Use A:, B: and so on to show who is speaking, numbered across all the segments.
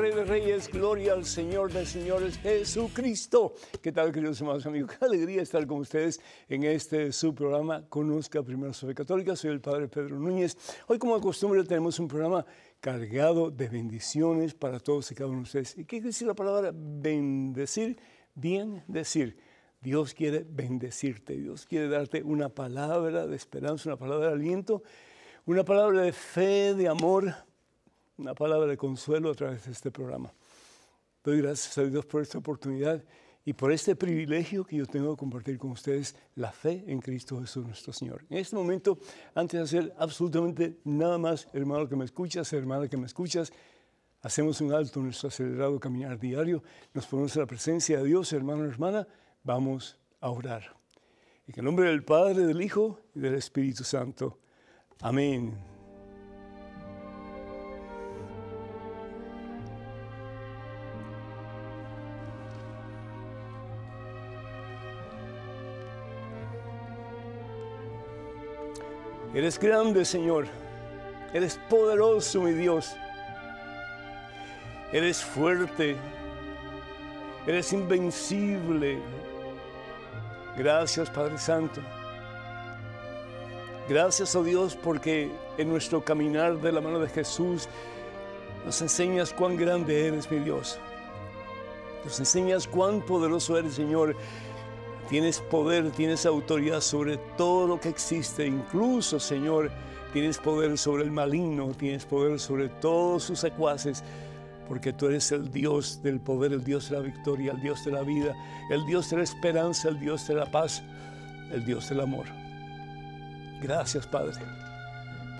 A: Rey de Reyes, gloria al Señor de Señores, Jesucristo. ¿Qué tal, queridos hermanos amigos? Qué alegría estar con ustedes en este su programa Conozca Primero sobre Católica. Soy el Padre Pedro Núñez. Hoy, como de costumbre, tenemos un programa cargado de bendiciones para todos y cada uno de ustedes. ¿Y qué quiere decir la palabra bendecir? Bien decir. Dios quiere bendecirte, Dios quiere darte una palabra de esperanza, una palabra de aliento, una palabra de fe, de amor, una palabra de consuelo a través de este programa. Doy gracias a Dios por esta oportunidad y por este privilegio que yo tengo de compartir con ustedes la fe en Cristo Jesús nuestro Señor. En este momento, antes de hacer absolutamente nada más, hermano que me escuchas, hermana que me escuchas, hacemos un alto en nuestro acelerado caminar diario, nos ponemos en la presencia de Dios, hermano, hermana, vamos a orar. En el nombre del Padre, del Hijo y del Espíritu Santo. Amén. Eres grande, Señor. Eres poderoso, mi Dios. Eres fuerte. Eres invencible. Gracias, Padre Santo. Gracias, oh Dios, porque en nuestro caminar de la mano de Jesús nos enseñas cuán grande eres, mi Dios. Nos enseñas cuán poderoso eres, Señor. Tienes poder, tienes autoridad sobre todo lo que existe, incluso, Señor, tienes poder sobre el maligno, tienes poder sobre todos sus secuaces, porque tú eres el Dios del poder, el Dios de la victoria, el Dios de la vida, el Dios de la esperanza, el Dios de la paz, el Dios del amor. Gracias, Padre.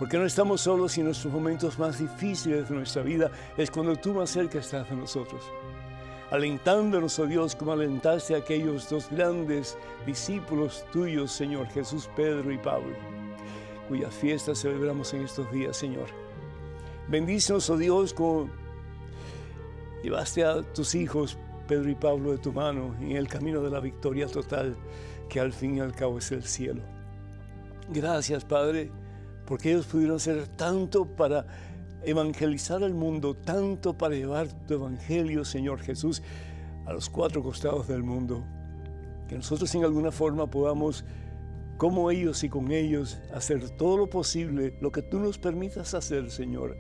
A: Porque no estamos solos y en nuestros momentos más difíciles de nuestra vida es cuando tú más cerca estás de nosotros alentándonos, oh Dios, como alentaste a aquellos dos grandes discípulos tuyos, Señor, Jesús, Pedro y Pablo, cuyas fiestas celebramos en estos días, Señor. Bendícenos, oh Dios, como llevaste a tus hijos, Pedro y Pablo, de tu mano en el camino de la victoria total, que al fin y al cabo es el cielo. Gracias, Padre, porque ellos pudieron hacer tanto para evangelizar al mundo, tanto para llevar tu evangelio, Señor Jesús, a los cuatro costados del mundo. Que nosotros en alguna forma podamos, como ellos y con ellos, hacer todo lo posible, lo que tú nos permitas hacer, Señor,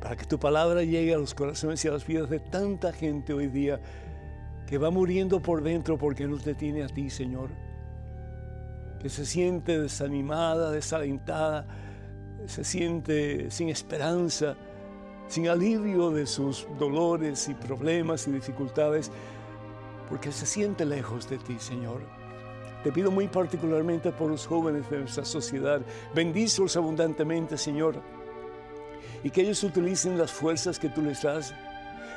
A: para que tu palabra llegue a los corazones y a las vidas de tanta gente hoy día que va muriendo por dentro porque no te tiene a ti, Señor. Que se siente desanimada, desalentada, se siente sin esperanza, sin alivio de sus dolores y problemas y dificultades, porque se siente lejos de ti, Señor. Te pido muy particularmente por los jóvenes de nuestra sociedad. Bendícelos abundantemente, Señor. Y que ellos utilicen las fuerzas que tú les das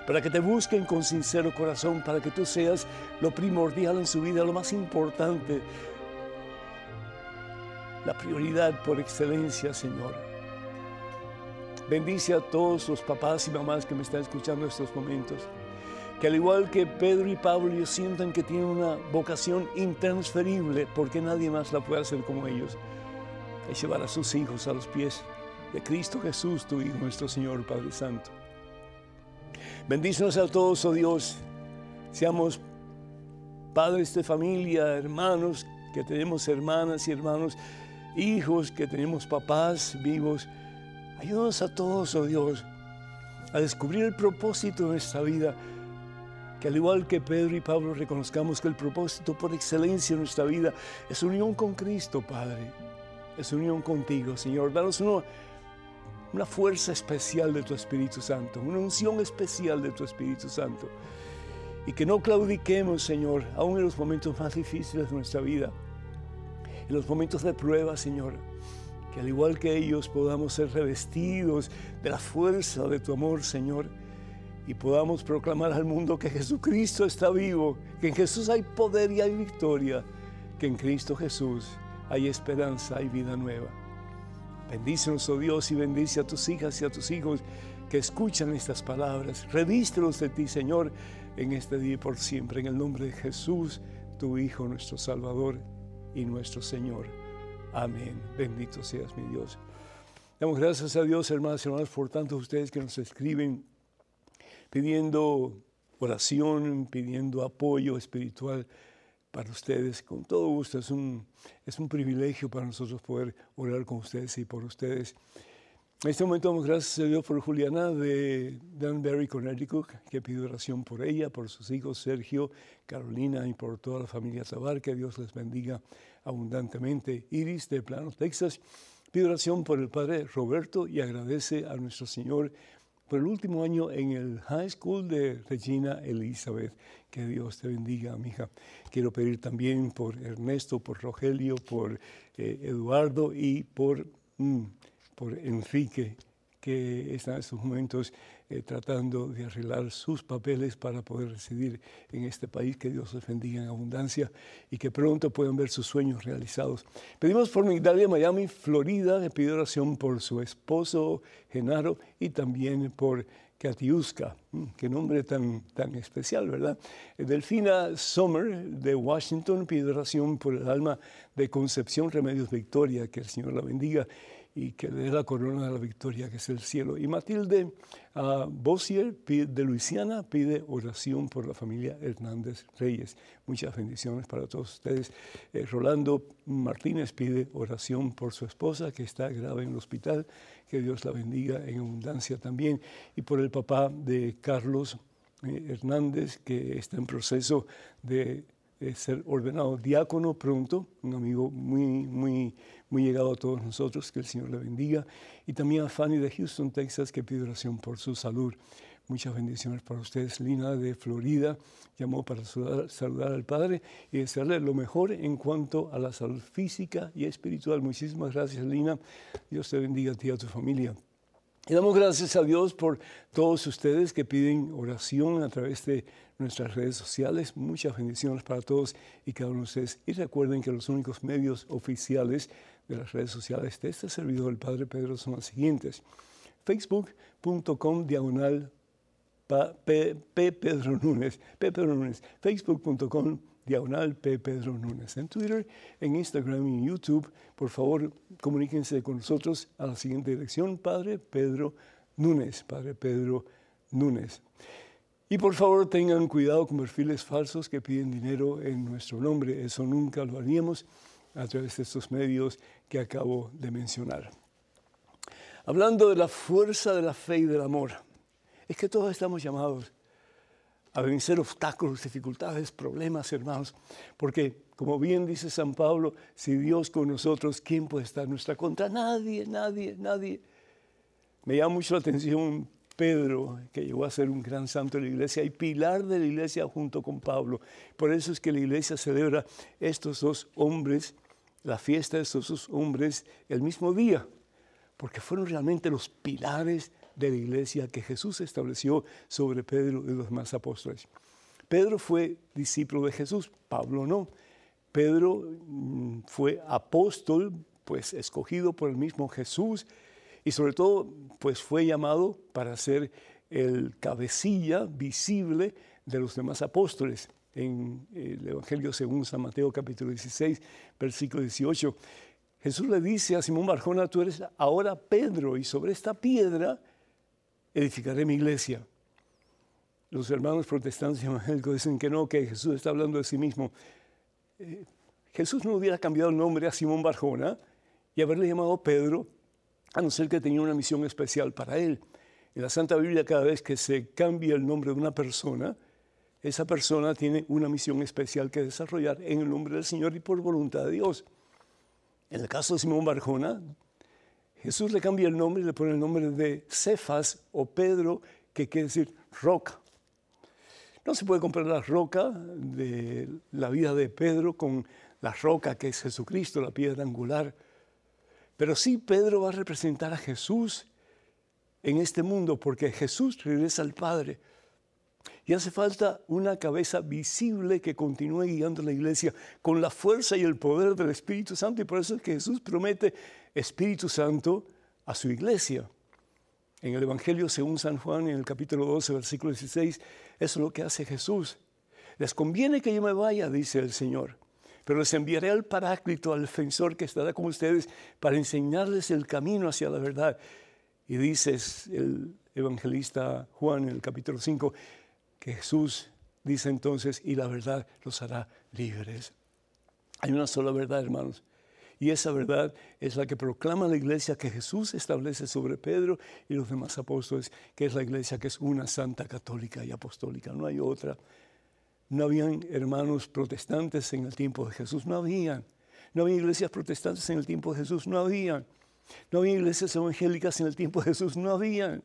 A: para que te busquen con sincero corazón, para que tú seas lo primordial en su vida, lo más importante, la prioridad por excelencia, Señor. Bendice a todos los papás y mamás que me están escuchando en estos momentos. Que al igual que Pedro y Pablo, ellos sientan que tienen una vocación intransferible porque nadie más la puede hacer como ellos. Es llevar a sus hijos a los pies de Cristo Jesús, tu Hijo, nuestro Señor, Padre Santo. Bendícenos a todos, oh Dios. Seamos padres de familia, hermanos, que tenemos hermanas y hermanos hijos, que tenemos papás vivos. Ayúdanos a todos, oh Dios, a descubrir el propósito de nuestra vida. Que al igual que Pedro y Pablo reconozcamos que el propósito por excelencia de nuestra vida es unión con Cristo, Padre. Es unión contigo, Señor. Danos una, una fuerza especial de tu Espíritu Santo, una unción especial de tu Espíritu Santo. Y que no claudiquemos, Señor, aún en los momentos más difíciles de nuestra vida en los momentos de prueba, Señor, que al igual que ellos podamos ser revestidos de la fuerza de tu amor, Señor, y podamos proclamar al mundo que Jesucristo está vivo, que en Jesús hay poder y hay victoria, que en Cristo Jesús hay esperanza y vida nueva. Bendícenos, oh Dios, y bendice a tus hijas y a tus hijos que escuchan estas palabras. Revístelos de ti, Señor, en este día y por siempre, en el nombre de Jesús, tu Hijo, nuestro Salvador y nuestro Señor. Amén. Bendito seas mi Dios. Damos gracias a Dios, hermanas y hermanos, por tantos ustedes que nos escriben pidiendo oración, pidiendo apoyo espiritual para ustedes. Con todo gusto, es un, es un privilegio para nosotros poder orar con ustedes y por ustedes. En este momento damos gracias a Dios por Juliana de Danbury, Connecticut, que pide oración por ella, por sus hijos Sergio, Carolina y por toda la familia Tabar. Que Dios les bendiga abundantemente. Iris de Plano, Texas, pide oración por el padre Roberto y agradece a nuestro Señor por el último año en el High School de Regina Elizabeth. Que Dios te bendiga, hija. Quiero pedir también por Ernesto, por Rogelio, por eh, Eduardo y por... Mm, por Enrique, que está en estos momentos eh, tratando de arreglar sus papeles para poder residir en este país. Que Dios les bendiga en abundancia y que pronto puedan ver sus sueños realizados. Pedimos por Migdalia, Miami, Florida, le pido oración por su esposo Genaro y también por Katiuska, mm, qué nombre tan, tan especial, ¿verdad? Eh, Delfina Sommer de Washington pide oración por el alma de Concepción Remedios Victoria, que el Señor la bendiga y que le dé la corona de la victoria, que es el cielo. Y Matilde uh, Bossier de Luisiana pide oración por la familia Hernández Reyes. Muchas bendiciones para todos ustedes. Eh, Rolando Martínez pide oración por su esposa, que está grave en el hospital. Que Dios la bendiga en abundancia también. Y por el papá de Carlos eh, Hernández, que está en proceso de ser ordenado diácono pronto, un amigo muy, muy, muy llegado a todos nosotros, que el Señor le bendiga. Y también a Fanny de Houston, Texas, que pide oración por su salud. Muchas bendiciones para ustedes. Lina de Florida llamó para saludar, al Padre y desearle lo mejor en cuanto a la salud física y espiritual. Muchísimas gracias, Lina. Dios te bendiga a ti y a tu familia. Y damos gracias a Dios por todos ustedes que piden oración a través de nuestras redes sociales. Muchas bendiciones para todos y cada uno de ustedes. Y recuerden que los únicos medios oficiales de las redes sociales de este servidor, el Padre Pedro, son los siguientes. Facebook.com diagonal P, Pedro Núñez, P Pedro Núñez, Facebook.com diagonal P Pedro Núñez. En Twitter, en Instagram y en YouTube, por favor, comuníquense con nosotros a la siguiente dirección, Padre Pedro Núñez, Padre Pedro Núñez. Y por favor tengan cuidado con perfiles falsos que piden dinero en nuestro nombre. Eso nunca lo haríamos a través de estos medios que acabo de mencionar. Hablando de la fuerza de la fe y del amor, es que todos estamos llamados a vencer obstáculos, dificultades, problemas, hermanos, porque como bien dice San Pablo, si Dios con nosotros, ¿quién puede estar en nuestra contra? Nadie, nadie, nadie. Me llama mucho la atención Pedro, que llegó a ser un gran santo de la iglesia y pilar de la iglesia junto con Pablo. Por eso es que la iglesia celebra estos dos hombres, la fiesta de dos hombres, el mismo día, porque fueron realmente los pilares de la iglesia que Jesús estableció sobre Pedro y los demás apóstoles. Pedro fue discípulo de Jesús, Pablo no. Pedro mm, fue apóstol, pues escogido por el mismo Jesús y sobre todo pues fue llamado para ser el cabecilla visible de los demás apóstoles. En el Evangelio según San Mateo capítulo 16, versículo 18, Jesús le dice a Simón Barjona, tú eres ahora Pedro y sobre esta piedra edificaré mi iglesia. Los hermanos protestantes y evangélicos dicen que no, que Jesús está hablando de sí mismo. Eh, Jesús no hubiera cambiado el nombre a Simón Barjona y haberle llamado Pedro a no ser que tenía una misión especial para él. En la Santa Biblia, cada vez que se cambia el nombre de una persona, esa persona tiene una misión especial que desarrollar en el nombre del Señor y por voluntad de Dios. En el caso de Simón Barjona, Jesús le cambia el nombre y le pone el nombre de Cefas o Pedro, que quiere decir roca. No se puede comparar la roca de la vida de Pedro con la roca que es Jesucristo, la piedra angular. Pero sí Pedro va a representar a Jesús en este mundo porque Jesús regresa al Padre. Y hace falta una cabeza visible que continúe guiando la iglesia con la fuerza y el poder del Espíritu Santo. Y por eso es que Jesús promete Espíritu Santo a su iglesia. En el Evangelio según San Juan, en el capítulo 12, versículo 16, eso es lo que hace Jesús. Les conviene que yo me vaya, dice el Señor pero les enviaré al Paráclito, al defensor que estará con ustedes para enseñarles el camino hacia la verdad. Y dices, el evangelista Juan en el capítulo 5 que Jesús dice entonces, y la verdad los hará libres. Hay una sola verdad, hermanos. Y esa verdad es la que proclama la iglesia que Jesús establece sobre Pedro y los demás apóstoles, que es la iglesia que es una santa católica y apostólica, no hay otra. No habían hermanos protestantes en el tiempo de Jesús, no habían. No había iglesias protestantes en el tiempo de Jesús, no había. No había iglesias evangélicas en el tiempo de Jesús, no había.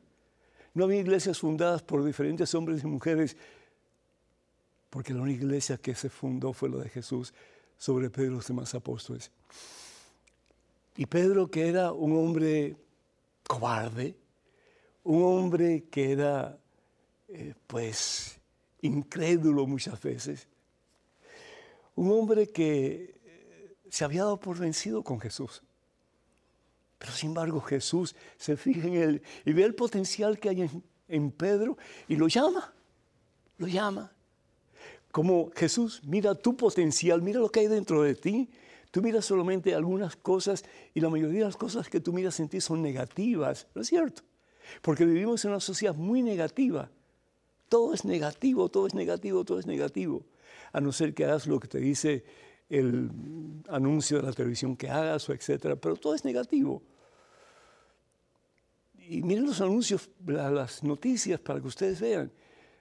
A: No había iglesias fundadas por diferentes hombres y mujeres, porque la única iglesia que se fundó fue la de Jesús sobre Pedro y los demás apóstoles. Y Pedro, que era un hombre cobarde, un hombre que era, eh, pues, incrédulo muchas veces, un hombre que se había dado por vencido con Jesús. Pero sin embargo Jesús se fija en él y ve el potencial que hay en, Pedro y lo llama, lo llama. Como Jesús mira tu potencial, mira lo que hay dentro de ti. Tú miras solamente algunas cosas y la mayoría de las cosas que tú miras en ti son negativas, ¿no es cierto? Porque vivimos en una sociedad muy negativa. Todo es negativo, todo es negativo, todo es negativo. A no ser que hagas lo que te dice el anuncio de la televisión que hagas o etcétera, pero todo es negativo. Y miren los anuncios, las noticias para que ustedes vean.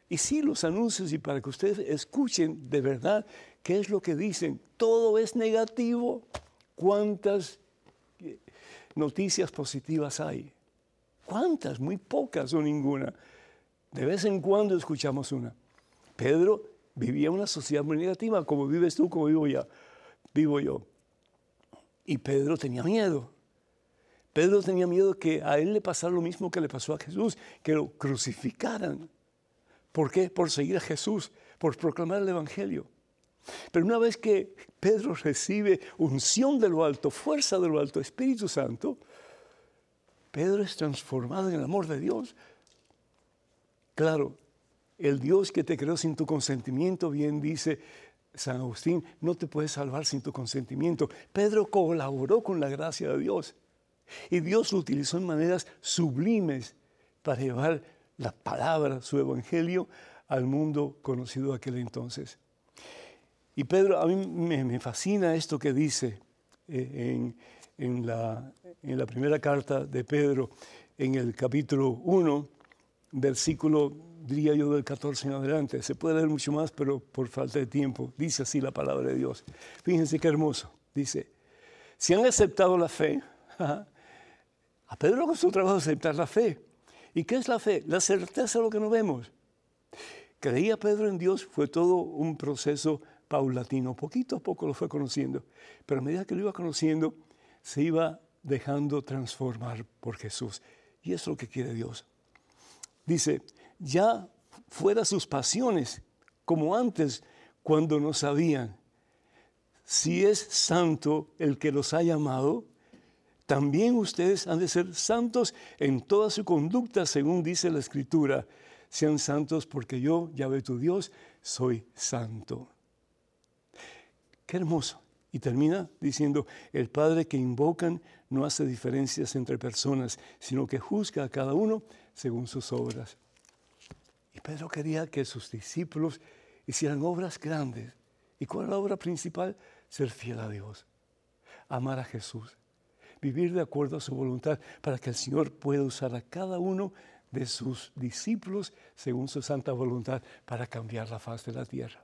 A: Y sí, los anuncios y para que ustedes escuchen de verdad qué es lo que dicen. Todo es negativo. ¿Cuántas eh, noticias positivas hay? ¿Cuántas? Muy pocas o ninguna. De vez en cuando escuchamos una. Pedro vivía una sociedad muy negativa, como vives tú, como vivo ya, vivo yo. Y Pedro tenía miedo. Pedro tenía miedo que a él le pasara lo mismo que le pasó a Jesús, que lo crucificaran. ¿Por qué? Por seguir a Jesús, por proclamar el Evangelio. Pero una vez que Pedro recibe unción de lo alto, fuerza de lo alto, Espíritu Santo, Pedro es transformado en el amor de Dios. Claro, el Dios que te creó sin tu consentimiento, bien dice San Agustín, no te puede salvar sin tu consentimiento. Pedro colaboró con la gracia de Dios y Dios lo utilizó en maneras sublimes para llevar la palabra, su evangelio, al mundo conocido aquel entonces. Y Pedro, a mí me, fascina esto que dice eh, en, la, en la primera carta de Pedro, en el capítulo 1, versículo diría yo del 14 en adelante. Se puede leer mucho más, pero por falta de tiempo. Dice así la palabra de Dios. Fíjense qué hermoso. Dice, si han aceptado la fe, a Pedro con su trabajo aceptar la fe. ¿Y qué es la fe? La certeza de lo que no vemos. Creía Pedro en Dios, fue todo un proceso paulatino, poquito a poco lo fue conociendo, pero a medida que lo iba conociendo, se iba dejando transformar por Jesús. Y es lo que quiere Dios. Dice, ya fuera sus pasiones, como antes, cuando no sabían. Si es santo el que los ha llamado, también ustedes han de ser santos en toda su conducta, según dice la Escritura. Sean santos porque yo, Yahvé tu Dios, soy santo. Qué hermoso. Y termina diciendo, el Padre que invocan no hace diferencias entre personas, sino que juzga a cada uno según sus obras. Y Pedro quería que sus discípulos hicieran obras grandes. ¿Y cuál es la obra principal? Ser fiel a Dios, amar a Jesús, vivir de acuerdo a su voluntad para que el Señor pueda usar a cada uno de sus discípulos según su santa voluntad para cambiar la faz de la tierra.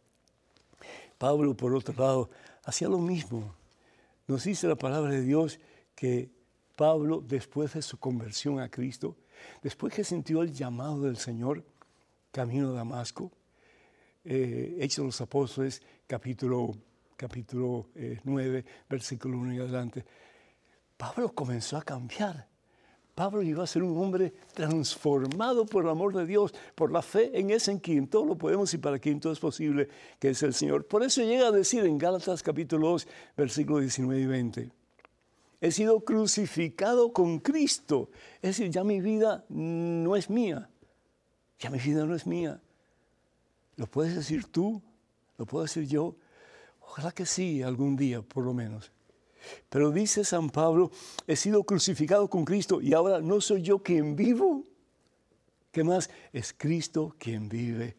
A: Pablo, por otro lado, hacía lo mismo. Nos dice la palabra de Dios que Pablo, después de su conversión a Cristo, después que sintió el llamado del Señor, camino a Damasco. Eh, Hechos de los Apóstoles, capítulo, capítulo 9, eh, versículo 1 y adelante. Pablo comenzó a cambiar. Pablo iba a ser un hombre transformado por el amor de Dios, por la fe en ese en quien todo lo podemos y para quien todo es posible, que es el Señor. Por eso llega a decir en Gálatas capítulo 2, versículo 19 y 20. He sido crucificado con Cristo. Es decir, ya mi vida no es mía, ya mi vida no es mía. ¿Lo puedes decir tú? ¿Lo puedo decir yo? Ojalá que sí, algún día por lo menos. Pero dice San Pablo, he sido crucificado con Cristo y ahora no soy yo quien vivo, ¿Qué más? Es Cristo quien vive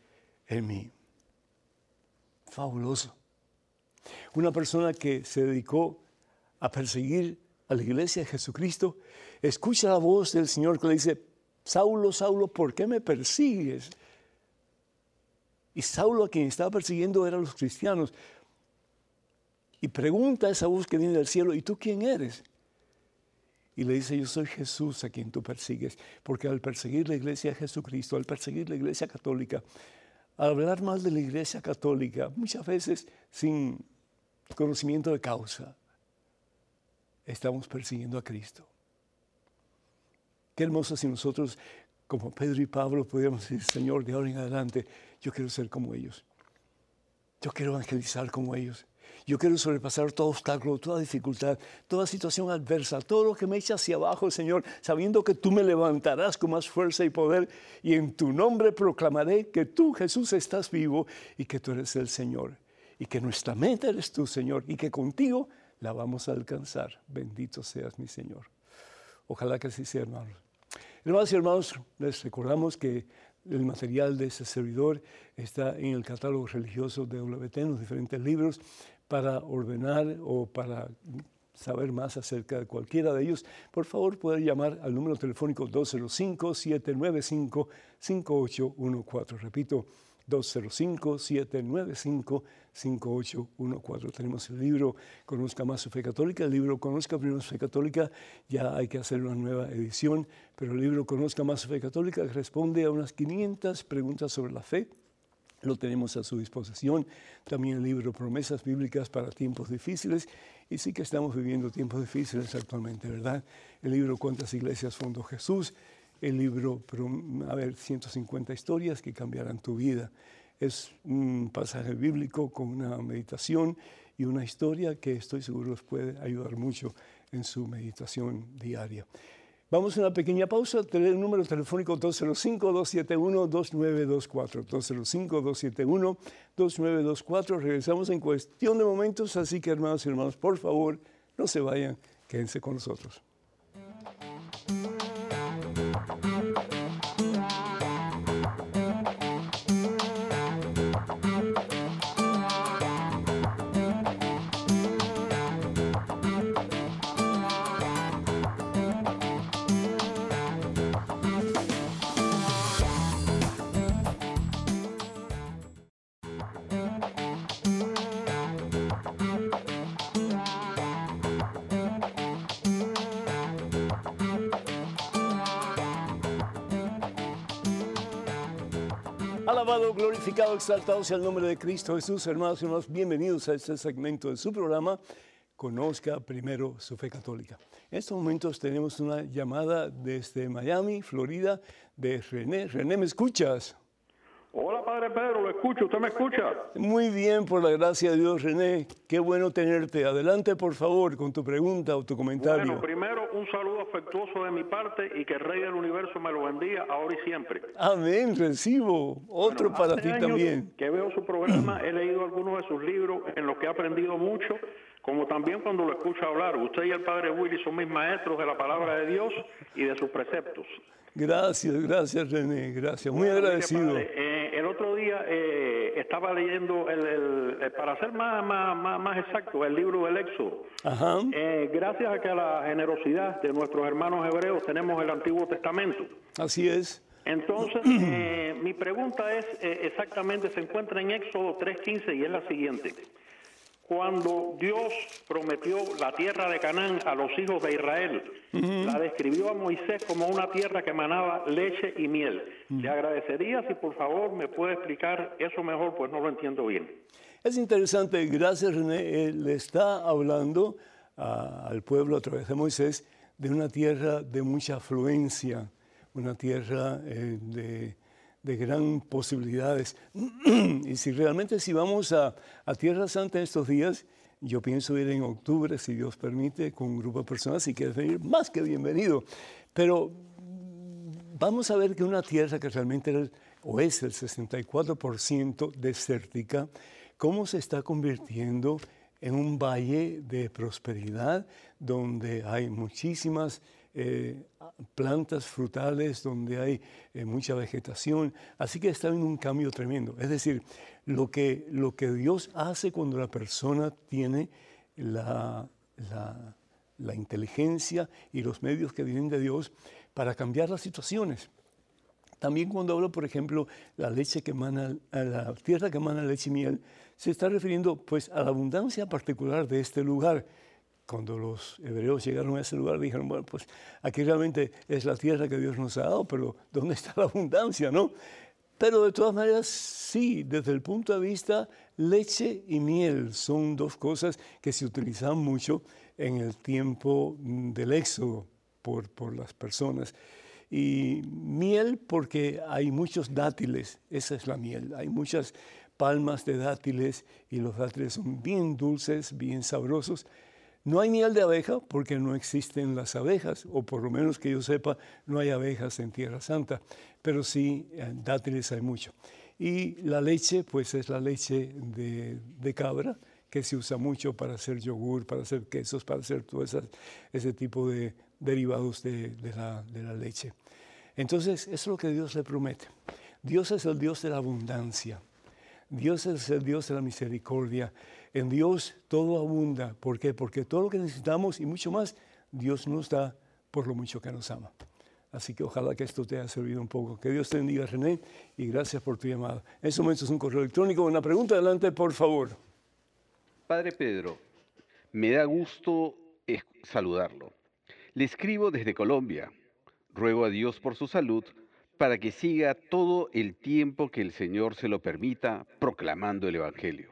A: en mí. Fabuloso. Una persona que se dedicó a perseguir a la iglesia de Jesucristo, escucha la voz del Señor que le dice, Saulo, Saulo, ¿por qué me persigues? Y Saulo a quien estaba persiguiendo eran los cristianos. Y pregunta a esa voz que viene del cielo, ¿y tú quién eres? Y le dice, yo soy Jesús a quien tú persigues, porque al perseguir la iglesia de Jesucristo, al perseguir la iglesia católica, al hablar mal de la iglesia católica, muchas veces sin conocimiento de causa, estamos persiguiendo a Cristo. Qué hermoso si nosotros, como Pedro y Pablo, pudiéramos decir, Señor, de ahora en adelante, yo quiero ser como ellos. Yo quiero evangelizar como ellos. Yo quiero sobrepasar todo obstáculo, toda dificultad, toda situación adversa, todo lo que me echa hacia abajo, Señor, sabiendo que tú me levantarás con más fuerza y poder y en tu nombre proclamaré que tú, Jesús, estás vivo y que tú eres el Señor y que nuestra meta eres tú, Señor, y que contigo la vamos a alcanzar. Bendito seas, mi Señor. Ojalá que así sea, hermanos. Hermanos y hermanos, les recordamos que el material de ese servidor está en el catálogo religioso de WT, en los diferentes libros, para ordenar o para saber más acerca de cualquiera de ellos, por favor puede llamar al número telefónico 205-795-5814. Repito, 205-795-5814. Tenemos el libro Conozca más su fe católica. El libro Conozca primero su fe católica, ya hay que hacer una nueva edición, pero el libro Conozca más su fe católica responde a unas 500 preguntas sobre la fe. Lo tenemos a su disposición. También el libro Promesas Bíblicas para tiempos difíciles. Y sí que estamos viviendo tiempos difíciles actualmente, ¿verdad? El libro Cuántas iglesias fundó Jesús el libro, a ver, 150 historias que cambiarán tu vida. Es un pasaje bíblico con una meditación y una historia que estoy seguro les puede ayudar mucho en su meditación diaria. Vamos a una pequeña pausa. El número telefónico 205-271-2924. 205-271-2924. Regresamos en cuestión de momentos, así que hermanos y hermanos, por favor, no se vayan, quédense con nosotros. Glorificado, exaltado sea el nombre de Cristo Jesús. Hermanos y hermanos, bienvenidos a este segmento de su programa. Conozca primero su fe católica. En estos momentos tenemos una llamada desde Miami, Florida, de René. René, ¿me escuchas?
B: Hola, Padre Pedro, lo escucho, ¿usted me escucha?
A: Muy bien, por la gracia de Dios, René. Qué bueno tenerte. Adelante, por favor, con tu pregunta o tu comentario.
B: Bueno, primero, un saludo afectuoso de mi parte y que el Rey del Universo me lo bendiga ahora y siempre.
A: Amén, recibo. Otro para ti también.
B: Que veo su programa, he leído algunos de sus libros en los que he aprendido mucho, como también cuando lo escucho hablar. Usted y el Padre Willy son mis maestros de la palabra de Dios y de sus preceptos.
A: Gracias, gracias René, gracias, muy agradecido.
B: Eh, el otro día eh, estaba leyendo, el, eh, para ser más, más, más, exacto, el libro del Éxodo. gracias a que a la generosidad de nuestros hermanos hebreos tenemos el Antiguo Testamento.
A: Así es.
B: Entonces, mi pregunta es exactamente, se encuentra en Éxodo 3.15 y es la siguiente cuando Dios prometió la tierra de Canaán a los hijos de Israel, la describió a Moisés como una tierra que emanaba leche y miel. Le agradecería si por favor me puede explicar eso mejor, pues no lo entiendo bien.
A: Es interesante, gracias René, Él le está hablando al pueblo a través de Moisés de una tierra de mucha afluencia, una tierra eh, de de gran posibilidades. y si realmente si vamos a, a Tierra Santa estos días, yo pienso ir en octubre, si Dios permite, con un grupo de personas. Si quieres venir, más que bienvenido. Pero vamos a ver que una tierra que realmente o es el 64% desértica, cómo se está convirtiendo en un valle de prosperidad donde hay muchísimas eh, plantas frutales, donde hay eh, mucha vegetación. Así que está en un cambio tremendo. Es decir, lo que, lo que Dios hace cuando la persona tiene la, la, inteligencia y los medios que vienen de Dios para cambiar las situaciones. También cuando hablo, por ejemplo, la leche que emana, la tierra que emana leche y miel, se está refiriendo pues a la abundancia particular de este lugar. Cuando los hebreos llegaron a ese lugar dijeron, bueno, pues aquí realmente es la tierra que Dios nos ha dado, pero ¿dónde está la abundancia, no? Pero de todas maneras, sí, desde el punto de vista, leche y miel son dos cosas que se utilizan mucho en el tiempo del éxodo por, por las personas. Y miel porque hay muchos dátiles, esa es la miel, hay muchas palmas de dátiles y los dátiles son bien dulces, bien sabrosos. No hay miel de abeja porque no existen las abejas, o por lo menos que yo sepa, no hay abejas en Tierra Santa, pero sí en dátiles hay mucho. Y la leche, pues es la leche de, cabra, que se usa mucho para hacer yogur, para hacer quesos, para hacer todo ese tipo de derivados de, la, leche. Entonces, es lo que Dios le promete. Dios es el Dios de la abundancia. Dios es el Dios de la misericordia. En Dios todo abunda. ¿Por qué? Porque todo lo que necesitamos y mucho más, Dios nos da por lo mucho que nos ama. Así que ojalá que esto te haya servido un poco. Que Dios te bendiga, René, y gracias por tu llamada. En este momento es un correo electrónico. Una pregunta adelante, por favor.
C: Padre Pedro, me da gusto saludarlo. Le escribo desde Colombia. Ruego a Dios por su salud para que siga todo el tiempo que el Señor se lo permita proclamando el Evangelio.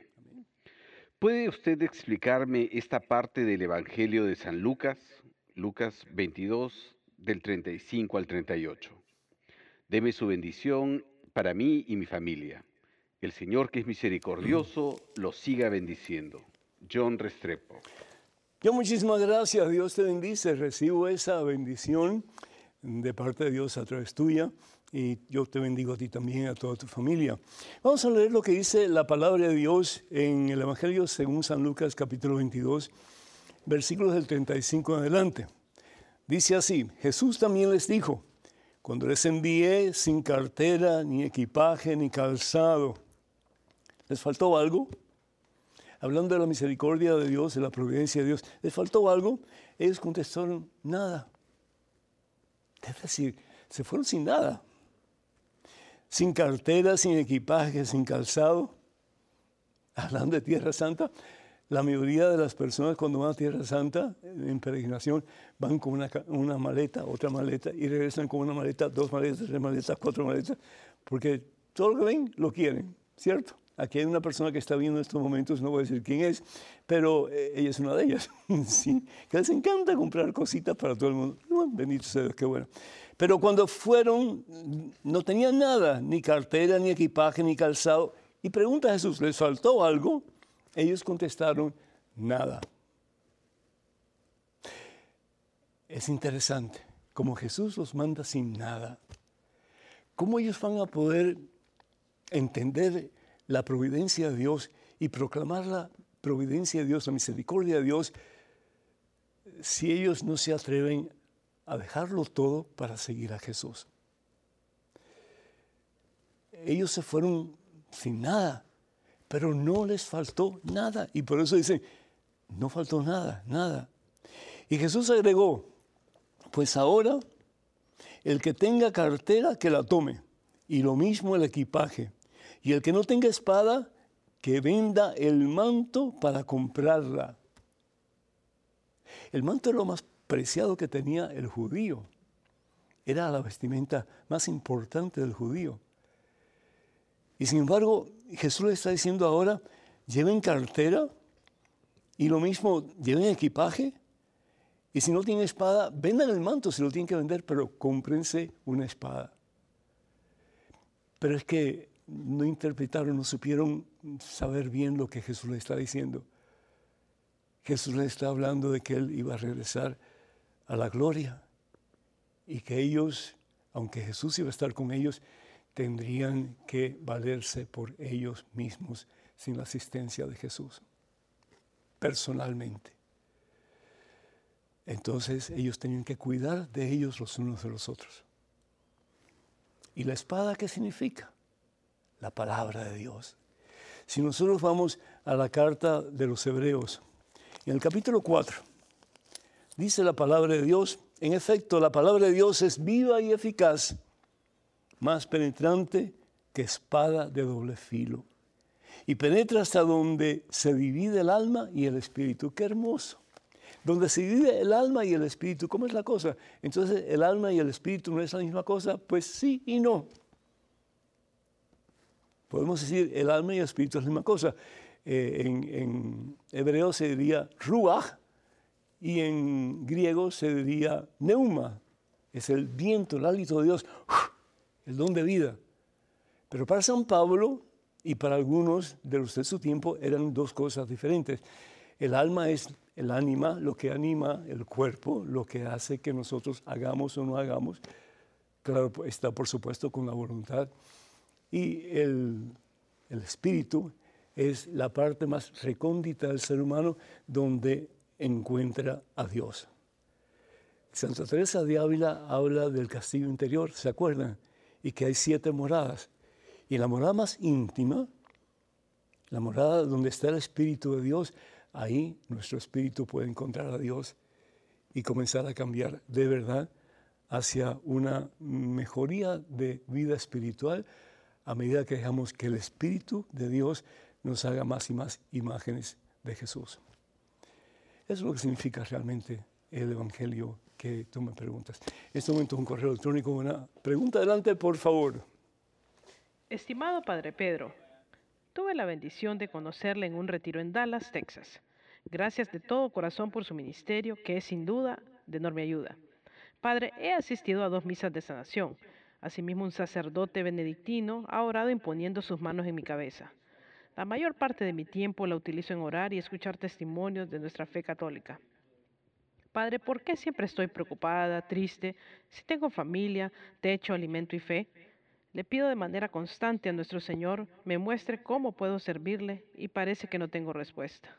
C: ¿Puede usted explicarme esta parte del Evangelio de San Lucas, Lucas 22, del 35 al 38? Deme su bendición para mí y mi familia. El Señor, que es misericordioso, lo siga bendiciendo. John Restrepo.
A: Yo muchísimas gracias, Dios te bendice, recibo esa bendición de parte de Dios a través tuya y yo te bendigo a ti también a toda tu familia. Vamos a leer lo que dice la palabra de Dios en el Evangelio según San Lucas capítulo 22, versículos del 35 en adelante. Dice así, Jesús también les dijo, cuando les envié sin cartera, ni equipaje, ni calzado, ¿les faltó algo? Hablando de la misericordia de Dios, de la providencia de Dios, ¿les faltó algo? Ellos contestaron, nada. Es decir, se fueron sin nada sin cartera, sin equipaje, sin calzado. Hablando de Tierra Santa, la mayoría de las personas cuando van a Tierra Santa en peregrinación van con una, una, maleta, otra maleta y regresan con una maleta, dos maletas, tres maletas, cuatro maletas, porque todo lo que ven lo quieren, ¿cierto? Aquí hay una persona que está viendo en estos momentos, no voy a decir quién es, pero eh, ella es una de ellas, ¿sí? que les encanta comprar cositas para todo el mundo. bendito sea Dios, qué bueno. Pero cuando fueron, no tenían nada, ni cartera, ni equipaje, ni calzado. Y pregunta a Jesús, ¿les faltó algo? Ellos contestaron, nada. Es interesante, como Jesús los manda sin nada, ¿cómo ellos van a poder entender la providencia de Dios y proclamar la providencia de Dios, la misericordia de Dios, si ellos no se atreven a dejarlo todo para seguir a Jesús. Ellos se fueron sin nada, pero no les faltó nada. Y por eso dicen, no faltó nada, nada. Y Jesús agregó, pues ahora el que tenga cartera, que la tome. Y lo mismo el equipaje. Y el que no tenga espada, que venda el manto para comprarla. El manto es lo más preciado que tenía el judío. Era la vestimenta más importante del judío. Y sin embargo, Jesús le está diciendo ahora, lleven cartera y lo mismo, lleven equipaje. Y si no tienen espada, vendan el manto si lo tienen que vender, pero cómprense una espada. Pero es que no interpretaron, no supieron saber bien lo que Jesús le está diciendo. Jesús le está hablando de que él iba a regresar a la gloria y que ellos, aunque Jesús iba a estar con ellos, tendrían que valerse por ellos mismos sin la asistencia de Jesús, personalmente. entonces ellos tenían que cuidar de ellos los unos de los otros. ¿Y la espada qué significa? La palabra de Dios. Si nosotros vamos a la carta de los Hebreos, en el capítulo 4, dice la palabra de Dios, en efecto, la palabra de Dios es viva y eficaz, más penetrante que espada de doble filo, y penetra hasta donde se divide el alma y el espíritu. Qué hermoso donde se divide el alma y el espíritu. ¿Cómo es la cosa? Entonces, ¿el alma y el espíritu no es la misma cosa? Pues sí y no. Podemos decir, el alma y el espíritu es la misma cosa. Eh, en, hebreo se diría ruach y en griego se diría neuma. Es el viento, el hálito de Dios, el don de vida. Pero para San Pablo y para algunos de los de su tiempo eran dos cosas diferentes. El alma es el ánima, lo que anima el cuerpo, lo que hace que nosotros hagamos o no hagamos. Claro, está por supuesto con la voluntad. Y el, el espíritu es la parte más recóndita del ser humano donde encuentra a Dios. Santa Teresa de Ávila habla del castillo interior, ¿se acuerdan? Y que hay siete moradas. Y la morada más íntima, la morada donde está el Espíritu de Dios, ahí nuestro espíritu puede encontrar a Dios y comenzar a cambiar de verdad hacia una mejoría de vida espiritual a medida que dejamos que el Espíritu de Dios nos haga más y más imágenes de Jesús. Eso es lo que significa realmente el Evangelio que tú me preguntas. En este momento un correo electrónico, una pregunta adelante, por favor.
D: Estimado Padre Pedro, Tuve la bendición de conocerle en un retiro en Dallas, Texas. Gracias de todo corazón por su ministerio, que es sin duda de enorme ayuda. Padre, he asistido a dos misas de sanación. Asimismo, un sacerdote benedictino ha orado imponiendo sus manos en mi cabeza. La mayor parte de mi tiempo la utilizo en orar y escuchar testimonios de nuestra fe católica. Padre, ¿por qué siempre estoy preocupada, triste, si tengo familia, techo, alimento y fe? Le pido de manera constante a nuestro Señor me muestre cómo puedo servirle y parece que no tengo respuesta.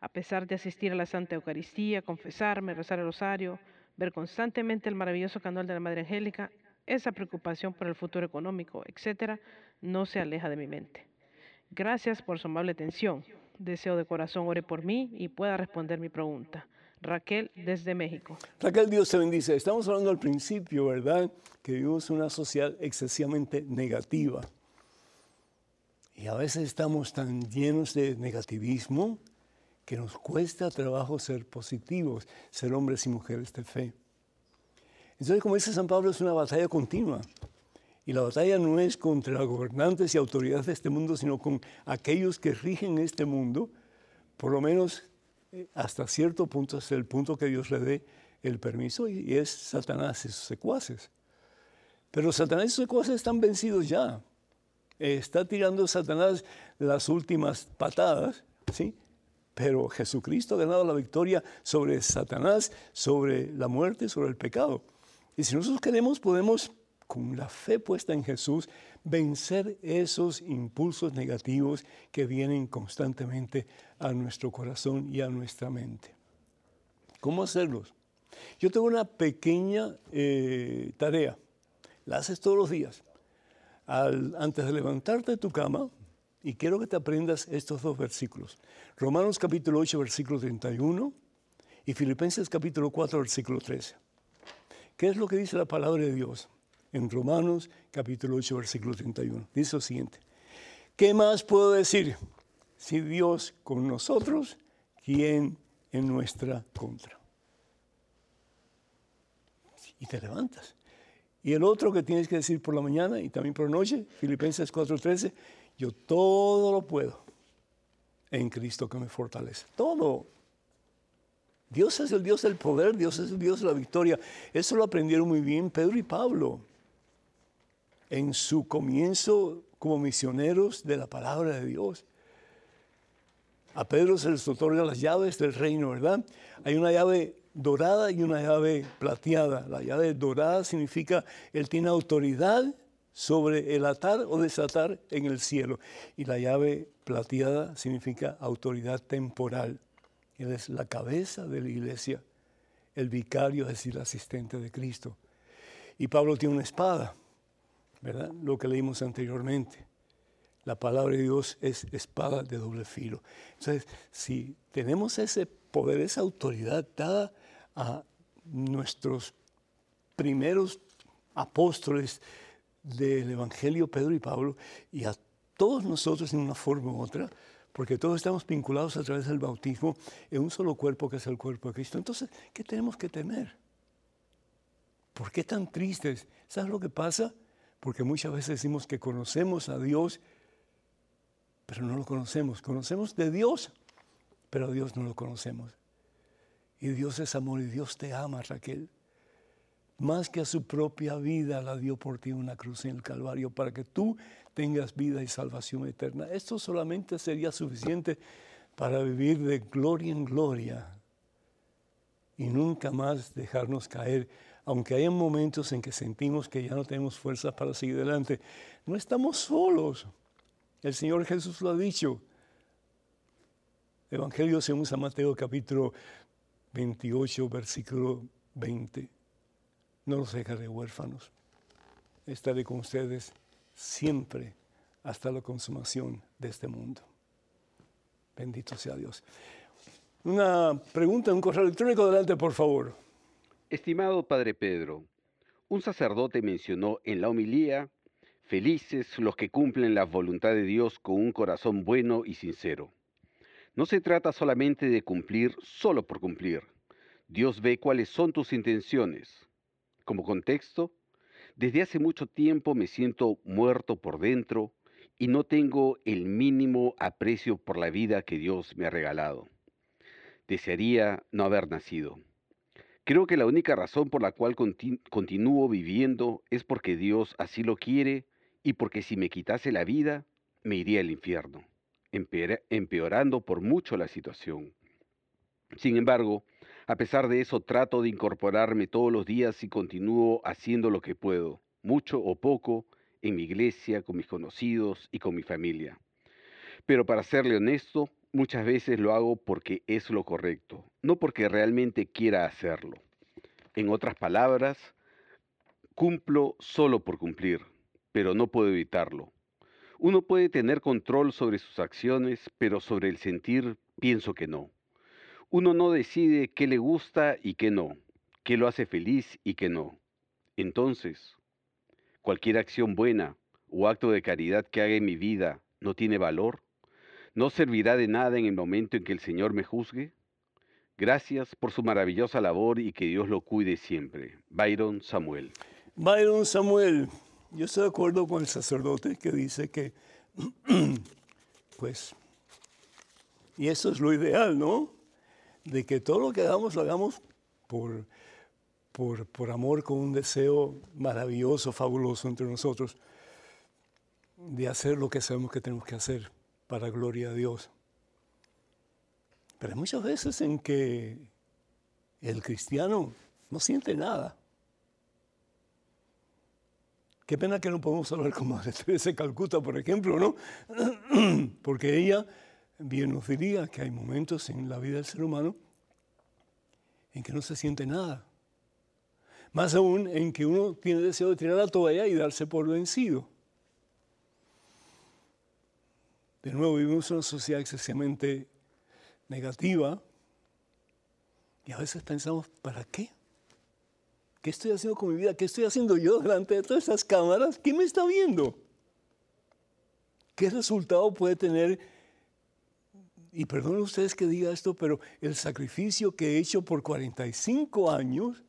D: A pesar de asistir a la Santa Eucaristía, confesarme, rezar el rosario, ver constantemente el maravilloso canal de la Madre Angélica, esa preocupación por el futuro económico, etcétera, no se aleja de mi mente. Gracias por su amable atención. Deseo de corazón ore por mí y pueda responder mi pregunta. Raquel desde México.
A: Raquel, Dios te bendice. Estamos hablando al principio, ¿verdad? Que vivimos una sociedad excesivamente negativa. Y a veces estamos tan llenos de negativismo que nos cuesta trabajo ser positivos, ser hombres y mujeres de fe. Entonces, como dice San Pablo, es una batalla continua. Y la batalla no es contra gobernantes y autoridades de este mundo, sino con aquellos que rigen este mundo, por lo menos hasta cierto punto, es el punto que Dios le dé el permiso, y es Satanás y sus secuaces. Pero Satanás y sus secuaces están vencidos ya. está tirando Satanás las últimas patadas, ¿sí? Pero Jesucristo ha ganado la victoria sobre Satanás, sobre la muerte, sobre el pecado. Y si nosotros queremos, podemos, con la fe puesta en Jesús, vencer esos impulsos negativos que vienen constantemente a nuestro corazón y a nuestra mente. ¿Cómo hacerlos? Yo tengo una pequeña eh, tarea, la haces todos los días. antes de levantarte de tu cama, y quiero que te aprendas estos dos versículos. Romanos capítulo 8, versículo 31 y Filipenses capítulo 4, versículo 13. ¿Qué es lo que dice la palabra de Dios? En Romanos capítulo 8, versículo 31. Dice lo siguiente, ¿qué más puedo decir? Si Dios con nosotros, ¿quién en nuestra contra? Y te levantas. Y el otro que tienes que decir por la mañana y también por la noche, Filipenses 4:13, yo todo lo puedo en Cristo que me fortalece. Todo. Dios es el Dios del poder, Dios es el Dios de la victoria. Eso lo aprendieron muy bien Pedro y Pablo en su comienzo como misioneros de la palabra de Dios. A Pedro se les otorga las llaves del reino, ¿verdad? Hay una llave dorada y una llave plateada. La llave dorada significa él tiene autoridad sobre el atar o desatar en el cielo. Y la llave plateada significa autoridad temporal. Él es la cabeza de la iglesia. el vicario, es decir, el asistente de Cristo. Y Pablo tiene una espada, ¿verdad? Lo que leímos anteriormente. La palabra de Dios es espada de doble filo. Entonces, si tenemos ese poder, esa autoridad dada a nuestros primeros apóstoles del Evangelio, Pedro y Pablo, y a todos nosotros en una forma u otra, porque todos estamos vinculados a través del bautismo en un solo cuerpo que es el cuerpo de Cristo. Entonces, ¿qué tenemos que temer? ¿Por qué tan tristes? ¿Sabes lo que pasa? Porque muchas veces decimos que conocemos a Dios, pero no lo conocemos. Conocemos de Dios, pero a Dios no lo conocemos. Y Dios es amor y Dios te ama, Raquel más que a su propia vida, la dio por ti una cruz en el Calvario para que tú tengas vida y salvación eterna. Esto solamente sería suficiente para vivir de gloria en gloria y nunca más dejarnos caer. Aunque hay momentos en que sentimos que ya no tenemos fuerzas para seguir adelante, no estamos solos. El Señor Jesús lo ha dicho. Evangelio según San Mateo capítulo 28, versículo 20 no los dejaré huérfanos. Estaré con ustedes siempre hasta la consumación de este mundo. Bendito sea Dios. Una pregunta, un correo electrónico, adelante, por favor.
C: Estimado Padre Pedro, un sacerdote mencionó en la homilía, felices los que cumplen la voluntad de Dios con un corazón bueno y sincero. No se trata solamente de cumplir solo por cumplir. Dios ve cuáles son tus intenciones. Como contexto, desde hace mucho tiempo me siento muerto por dentro y no tengo el mínimo aprecio por la vida que Dios me ha regalado. Desearía no haber nacido. Creo que la única razón por la cual continúo viviendo es porque Dios así lo quiere y porque si me quitase la vida, me iría al infierno, empeorando por mucho la situación. Sin embargo, a pesar de eso, trato de incorporarme todos los días y continúo haciendo lo que puedo, mucho o poco, en mi iglesia, con mis conocidos y con mi familia. Pero para serle honesto, muchas veces lo hago porque es lo correcto, no porque realmente quiera hacerlo. En otras palabras, cumplo solo por cumplir, pero no puedo evitarlo. Uno puede tener control sobre sus acciones, pero sobre el sentir pienso que no. Uno no decide qué le gusta y qué no, qué lo hace feliz y qué no. Entonces, cualquier acción buena o acto de caridad que haga en mi vida no tiene valor, no servirá de nada en el momento en que el Señor me juzgue. Gracias por su maravillosa labor y que Dios lo cuide siempre. Byron Samuel.
A: Byron Samuel, yo estoy de acuerdo con el sacerdote que dice que, pues, y eso es lo ideal, ¿no? de que todo lo que hagamos lo hagamos por, por, amor, con un deseo maravilloso, fabuloso entre nosotros, de hacer lo que sabemos que tenemos que hacer para gloria a Dios. Pero hay muchas veces en que el cristiano no siente nada. Qué pena que no podemos hablar con Madre Teresa Calcuta, por ejemplo, ¿no? Porque ella bien nos diría que hay momentos en la vida del ser humano en que no se siente nada. Más aún en que uno tiene deseo de tirar la toalla y darse por vencido. De nuevo, vivimos en una sociedad excesivamente negativa y a veces pensamos, ¿para qué? ¿Qué estoy haciendo con mi vida? ¿Qué estoy haciendo yo delante de todas esas cámaras? ¿Quién me está viendo? ¿Qué resultado puede tener y perdonen ustedes que diga esto, pero el sacrificio que he hecho por 45 años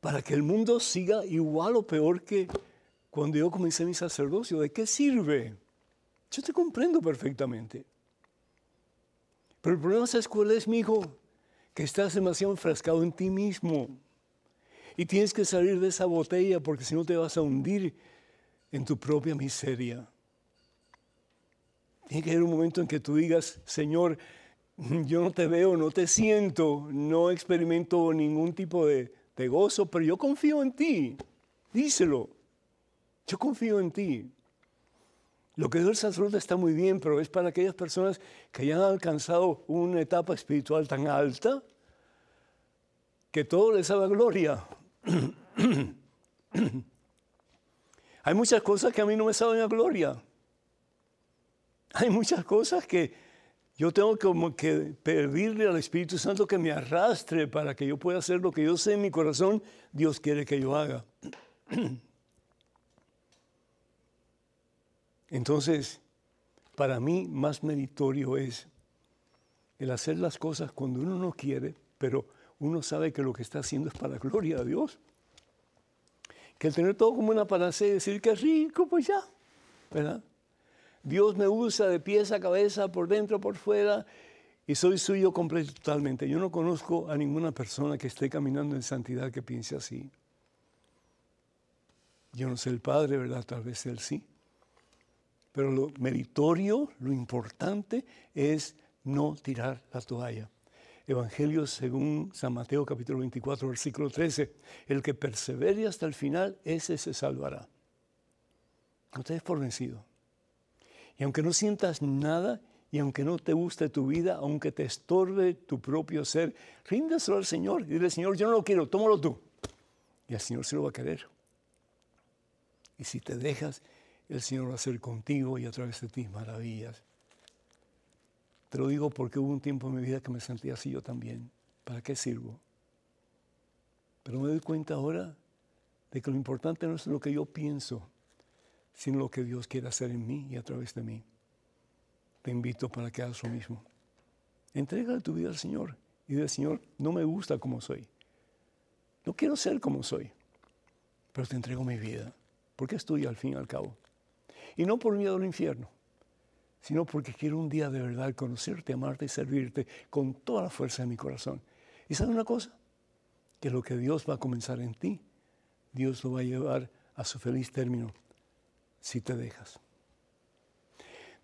A: para que el mundo siga igual o peor que cuando yo comencé mi sacerdocio, ¿de qué sirve? Yo te comprendo perfectamente. Pero el problema es cuál es, mi hijo, que estás demasiado enfrascado en ti mismo. Y tienes que salir de esa botella porque si no te vas a hundir en tu propia miseria. Tiene que haber un momento en que tú digas, Señor, yo no te veo, no te siento, no experimento ningún tipo de, gozo, pero yo confío en ti. Díselo. Yo confío en ti. Lo que dio el sacerdote está muy bien, pero es para aquellas personas que ya han alcanzado una etapa espiritual tan alta que todo le sabe a gloria. Hay muchas cosas que a mí no me saben a gloria. Hay muchas cosas que yo tengo como que pedirle al Espíritu Santo que me arrastre para que yo pueda hacer lo que yo sé en mi corazón, Dios quiere que yo haga. Entonces, para mí más meritorio es el hacer las cosas cuando uno no quiere, pero uno sabe que lo que está haciendo es para la gloria de Dios. Que el tener todo como una panacea y decir que rico, pues ya, ¿verdad? Dios me usa de pies a cabeza, por dentro, por fuera, y soy suyo completo totalmente. Yo no conozco a ninguna persona que esté caminando en santidad que piense así. Yo no sé el Padre, ¿verdad? Tal vez Él sí. Pero lo meritorio, lo importante es no tirar la toalla. Evangelio según San Mateo capítulo 24, versículo 13. El que persevere hasta el final, ese se salvará. No te des por vencido. Y aunque no sientas nada, y aunque no te guste tu vida, aunque te estorbe tu propio ser, ríndeselo al Señor y dile, Señor, yo no lo quiero, tómalo tú. Y el Señor se lo va a querer. Y si te dejas, el Señor va a hacer contigo y a través de ti maravillas. Te lo digo porque hubo un tiempo en mi vida que me sentía así yo también. ¿Para qué sirvo? Pero me doy cuenta ahora de que lo importante no es lo que yo pienso, sino lo que Dios quiere hacer en mí y a través de mí. Te invito para que hagas lo mismo. Entrega tu vida al Señor y dile, Señor, no me gusta como soy. No quiero ser como soy, pero te entrego mi vida, porque es tuya al fin y al cabo. Y no por miedo al infierno, sino porque quiero un día de verdad conocerte, amarte y servirte con toda la fuerza de mi corazón. ¿Y sabes una cosa? Que lo que Dios va a comenzar en ti, Dios lo va a llevar a su feliz término si te dejas.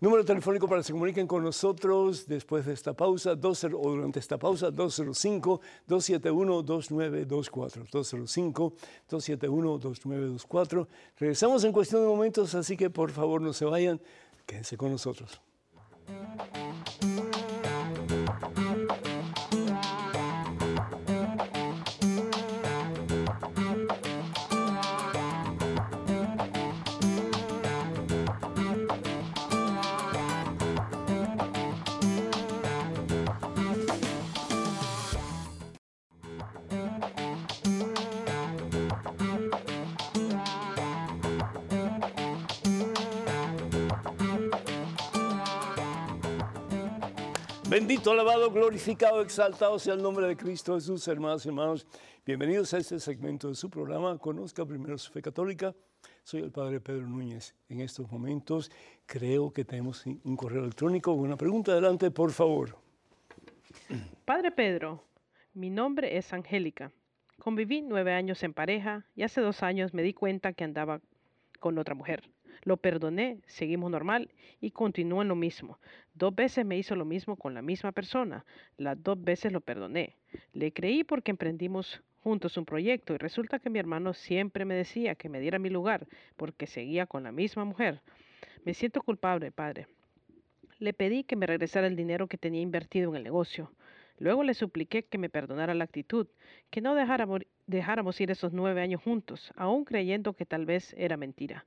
A: Número telefónico para que se comuniquen con nosotros después de esta pausa, 20, o durante esta pausa, 205-271-2924. 205-271-2924. Regresamos en cuestión de momentos, así que por favor no se vayan, quédense con nosotros. Bendito, alabado, glorificado, exaltado sea el nombre de Cristo Jesús, hermanos y hermanos. Bienvenidos a este segmento de su programa. Conozca primero su fe católica. Soy el Padre Pedro Núñez. En estos momentos creo que tenemos un correo electrónico. Una pregunta adelante, por favor.
D: Padre Pedro, mi nombre es Angélica. Conviví nueve años en pareja y hace dos años me di cuenta que andaba con otra mujer. Lo perdoné, seguimos normal y continúo en lo mismo. Dos veces me hizo lo mismo con la misma persona. Las dos veces lo perdoné. Le creí porque emprendimos juntos un proyecto y resulta que mi hermano siempre me decía que me diera mi lugar porque seguía con la misma mujer. Me siento culpable, padre. Le pedí que me regresara el dinero que tenía invertido en el negocio. Luego le supliqué que me perdonara la actitud, que no dejáramos ir esos nueve años juntos, aún creyendo que tal vez era mentira.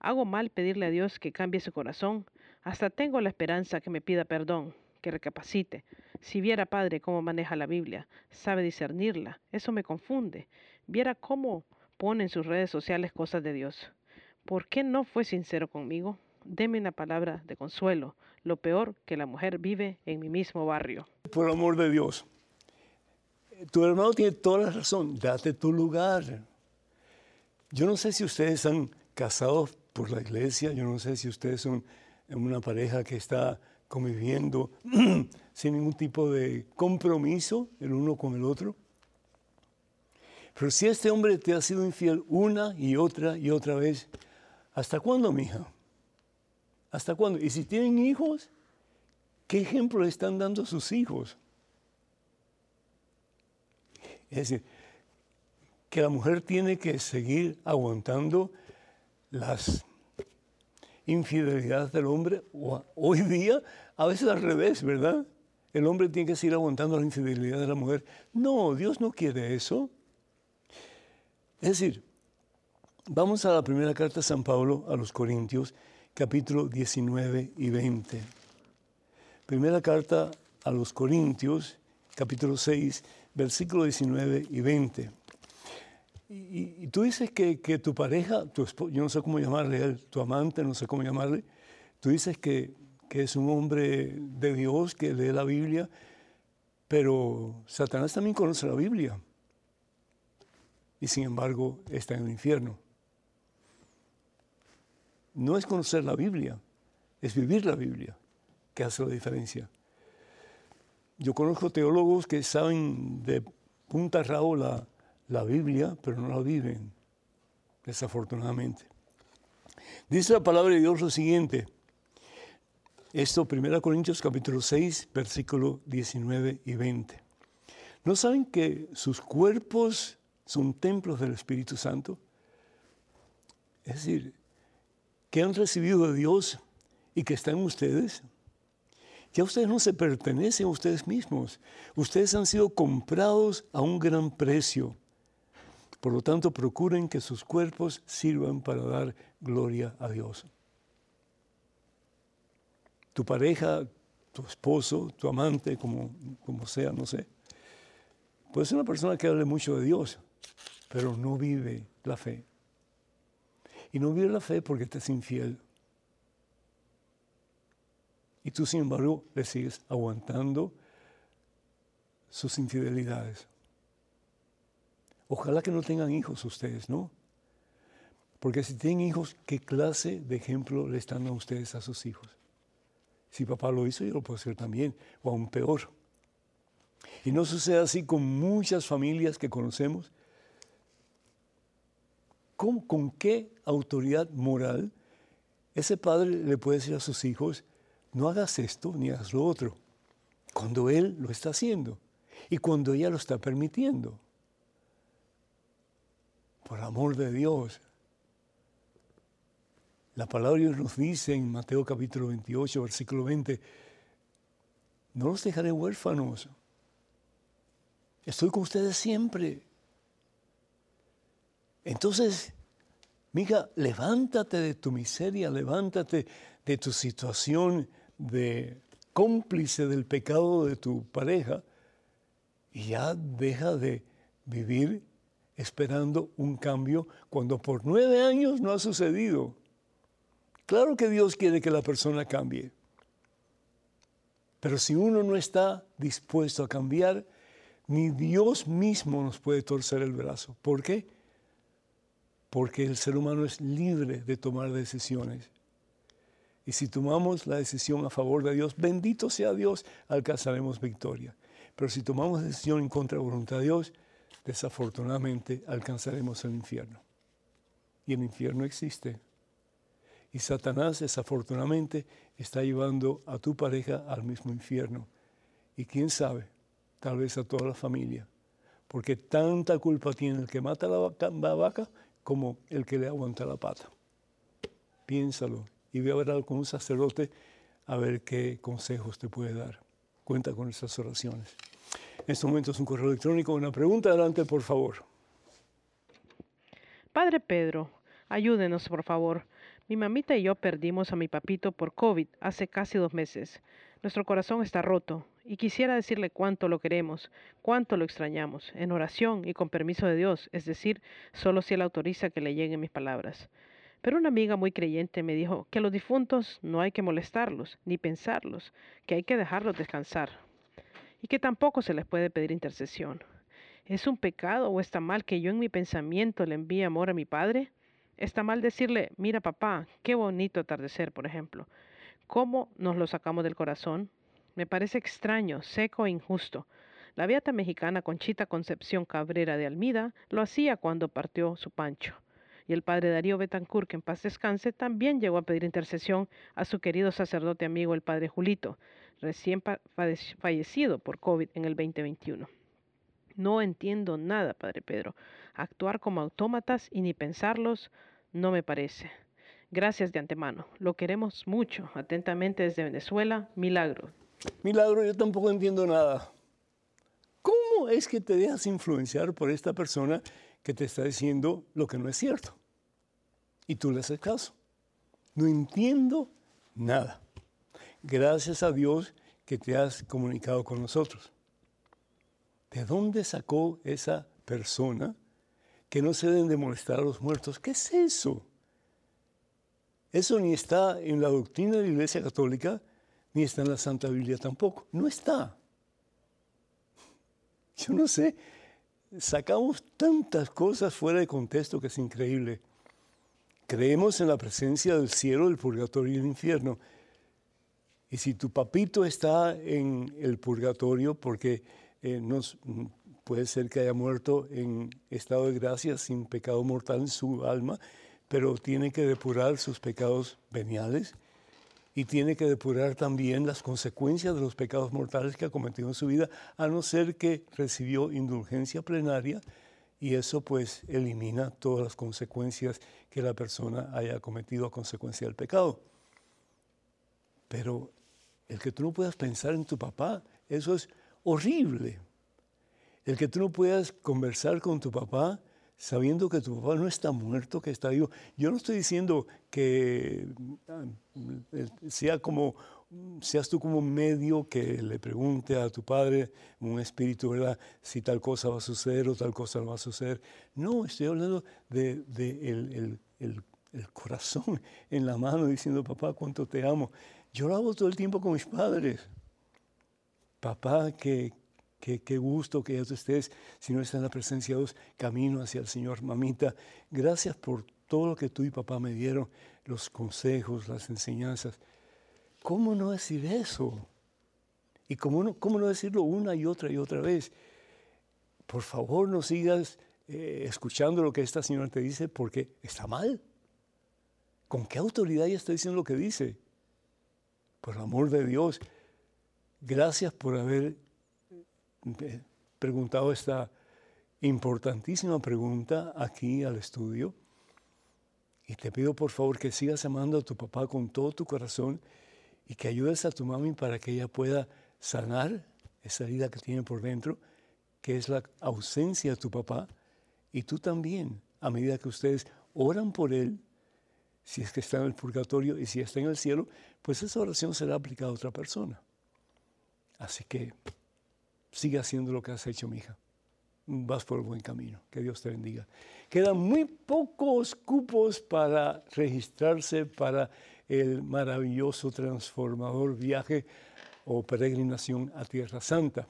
D: Hago mal pedirle a Dios que cambie su corazón. Hasta tengo la esperanza que me pida perdón, que recapacite. Si viera, Padre, cómo maneja la Biblia, sabe discernirla. Eso me confunde. Viera cómo pone en sus redes sociales cosas de Dios. ¿Por qué no fue sincero conmigo? Deme una palabra de consuelo. Lo peor que la mujer vive en mi mismo barrio.
A: Por amor de Dios. Tu hermano tiene toda la razón. Date tu lugar. Yo no sé si ustedes han casados por la iglesia. Yo no sé si ustedes son una pareja que está conviviendo sin ningún tipo de compromiso el uno con el otro. Pero si este hombre te ha sido infiel una y otra y otra vez, ¿hasta cuándo, mija? ¿Hasta cuándo? Y si tienen hijos, ¿qué ejemplo están dando a sus hijos? Es decir, que la mujer tiene que seguir aguantando las infidelidades del hombre, hoy día a veces al revés, ¿verdad? el hombre tiene que seguir aguantando la infidelidad de la mujer. No, Dios no quiere eso. Es decir, vamos a la primera carta de San Pablo a los Corintios, capítulo 19 y 20. Primera carta a los Corintios, capítulo 6, versículo 19 y 20. Y, tú dices que, tu pareja, tu yo no sé cómo llamarle tu amante, no sé cómo llamarle, tú dices que, que es un hombre de Dios, que lee la Biblia, pero Satanás también conoce la Biblia y sin embargo está en el infierno. No es conocer la Biblia, es vivir la Biblia que hace la diferencia. Yo conozco teólogos que saben de punta a la, la Biblia, pero no la viven, desafortunadamente. Dice la palabra de Dios lo siguiente. Esto, 1 Corintios capítulo 6, versículo 19 y 20. ¿No saben que sus cuerpos son templos del Espíritu Santo? Es decir, que han recibido de Dios y que están ustedes. Ya ustedes no se pertenecen a ustedes mismos. Ustedes han sido comprados a un gran precio. Por lo tanto, procuren que sus cuerpos sirvan para dar gloria a Dios. Tu pareja, tu esposo, tu amante, como, como sea, no sé, puede ser una persona que hable mucho de Dios, pero no vive la fe. Y no vive la fe porque es infiel. Y tú, sin embargo, le sigues aguantando sus infidelidades. Ojalá que no tengan hijos ustedes, ¿no? Porque si tienen hijos, ¿qué clase de ejemplo le están a ustedes a sus hijos? Si papá lo hizo, yo lo puedo hacer también, o aún peor. Y no sucede así con muchas familias que conocemos. ¿Con, ¿Con qué autoridad moral ese padre le puede decir a sus hijos, no hagas esto ni hagas lo otro, cuando él lo está haciendo y cuando ella lo está permitiendo? Por amor de Dios. La palabra de Dios nos dice en Mateo capítulo 28, versículo 20, no los dejaré huérfanos. Estoy con ustedes siempre. Entonces, mija, levántate de tu miseria, levántate de tu situación de cómplice del pecado de tu pareja y ya deja de vivir esperando un cambio cuando por nueve años no ha sucedido. Claro que Dios quiere que la persona cambie, pero si uno no está dispuesto a cambiar, ni Dios mismo nos puede torcer el brazo. ¿Por qué? Porque el ser humano es libre de tomar decisiones. Y si tomamos la decisión a favor de Dios, bendito sea Dios, alcanzaremos victoria. Pero si tomamos decisión en contra de la voluntad de Dios, desafortunadamente alcanzaremos el infierno. Y el infierno existe. Y Satanás desafortunadamente está llevando a tu pareja al mismo infierno. Y quién sabe, tal vez a toda la familia. Porque tanta culpa tiene el que mata la vaca, la vaca como el que le aguanta la pata. Piénsalo y ve a hablar con un sacerdote a ver qué consejos te puede dar. Cuenta con esas oraciones. En este momento es un correo electrónico. Una pregunta, adelante, por favor.
D: Padre Pedro, ayúdenos, por favor. Mi mamita y yo perdimos a mi papito por COVID hace casi dos meses. Nuestro corazón está roto y quisiera decirle cuánto lo queremos, cuánto lo extrañamos, en oración y con permiso de Dios, es decir, solo si Él autoriza que le lleguen mis palabras. Pero una amiga muy creyente me dijo que a los difuntos no hay que molestarlos ni pensarlos, que hay que dejarlos descansar y que tampoco se les puede pedir intercesión. ¿Es un pecado o está mal que yo en mi pensamiento le envíe amor a mi padre? ¿Está mal decirle, mira papá, qué bonito atardecer, por ejemplo? ¿Cómo nos lo sacamos del corazón? Me parece extraño, seco e injusto. La beata mexicana Conchita Concepción Cabrera de Almida lo hacía cuando partió su pancho. Y el padre Darío Betancourt, que en paz descanse, también llegó a pedir intercesión a su querido sacerdote amigo el padre Julito, recién fallecido por COVID en el 2021. No entiendo nada, Padre Pedro. Actuar como autómatas y ni pensarlos no me parece. Gracias de antemano. Lo queremos mucho. Atentamente desde Venezuela, Milagro.
A: Milagro, yo tampoco entiendo nada. ¿Cómo es que te dejas influenciar por esta persona que te está diciendo lo que no es cierto? Y tú le haces caso. No entiendo nada. Gracias a Dios que te has comunicado con nosotros. ¿De dónde sacó esa persona que no se deben de molestar a los muertos? ¿Qué es eso? Eso ni está en la doctrina de la Iglesia Católica, ni está en la Santa Biblia tampoco. No está. Yo no sé, sacamos tantas cosas fuera de contexto que es increíble. Creemos en la presencia del cielo, del purgatorio y el infierno. Y si tu papito está en el purgatorio, porque eh, puede ser que haya muerto en estado de gracia sin pecado mortal en su alma, pero tiene que depurar sus pecados veniales y tiene que depurar también las consecuencias de los pecados mortales que ha cometido en su vida, a no ser que recibió indulgencia plenaria y eso pues elimina todas las consecuencias que la persona haya cometido a consecuencia del pecado. Pero el que tú no puedas pensar en tu papá, eso es horrible. El que tú no puedas conversar con tu papá sabiendo que tu papá no está muerto, que está vivo. Yo no estoy diciendo que ah, sea como, seas tú como medio que le pregunte a tu padre, un espíritu, ¿verdad? Si tal cosa va a suceder o tal cosa no va a suceder. No, estoy hablando de, el, el corazón en la mano diciendo, papá, cuánto te amo. Yo lo hago todo el tiempo con mis padres. Papá, que, Qué, gusto que ya tú estés, si no está en la presencia de Dios, camino hacia el Señor. Mamita, gracias por todo lo que tú y papá me dieron, los consejos, las enseñanzas. ¿Cómo no decir eso? ¿Y cómo no, cómo no decirlo una y otra y otra vez? Por favor, no sigas eh, escuchando lo que esta señora te dice porque está mal. ¿Con qué autoridad ella está diciendo lo que dice? Por el amor de Dios, gracias por haber preguntado esta importantísima pregunta aquí al estudio. Y te pido por favor que sigas amando a tu papá con todo tu corazón y que ayudes a tu mami para que ella pueda sanar esa herida que tiene por dentro, que es la ausencia de tu papá. Y tú también, a medida que ustedes oran por él, si es que está en el purgatorio y si está en el cielo, pues esa oración será aplicada a otra persona. Así que sigue haciendo lo que has hecho, mi hija. Vas por el buen camino. Que Dios te bendiga. Quedan muy pocos cupos para registrarse para el maravilloso, transformador viaje o peregrinación a Tierra Santa,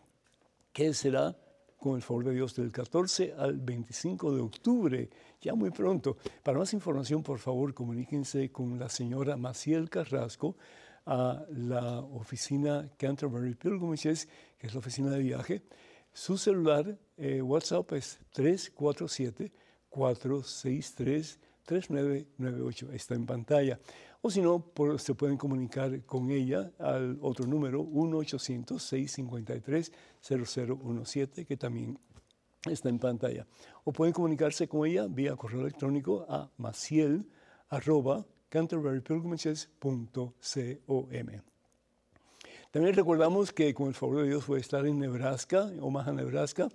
A: que será con el favor de Dios del 14 al 25 de octubre, ya muy pronto. Para más información, por favor, comuníquense con la señora Maciel Carrasco a la oficina Canterbury Pilgrimages, que es la oficina de viaje. Su celular, eh, WhatsApp es 347-463-3998. Está en pantalla. O si no, se pueden comunicar con ella al otro número, 1-800-653-0017, que también está en pantalla. O pueden comunicarse con ella vía correo electrónico a maciel canterburypilgrimages.com. También recordamos que con el favor de Dios voy a estar en Nebraska, Omaha, Nebraska,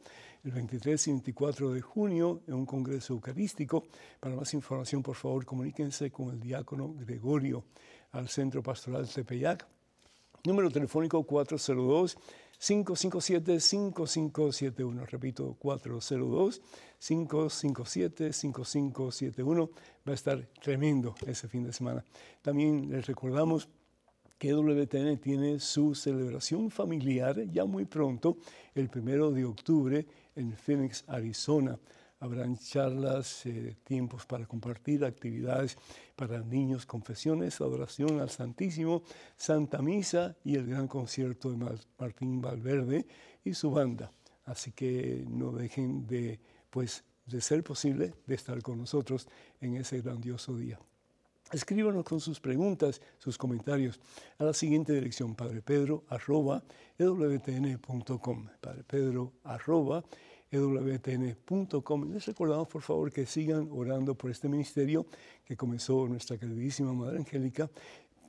A: el 23 y 24 de junio en un congreso eucarístico. Para más información, por favor, comuníquense con el diácono Gregorio al Centro Pastoral Tepeyac. Número telefónico 402 557-5571. Repito, 402-557-5571. Va a estar tremendo ese fin de semana. También les recordamos que WTN tiene su celebración familiar ya muy pronto, el primero de octubre, en Phoenix, Arizona. Habrán charlas, eh, tiempos para compartir, actividades para niños, confesiones, adoración al Santísimo, Santa Misa y el gran concierto de Martín Valverde y su banda. Así que no dejen de, pues, de ser posible, de estar con nosotros en ese grandioso día. Escríbanos con sus preguntas, sus comentarios a la siguiente dirección, padrepedro arroba ewtn.com, padrepedro arroba ewtn.com. Les recordamos, por favor, que sigan orando por este ministerio que comenzó nuestra queridísima Madre Angélica,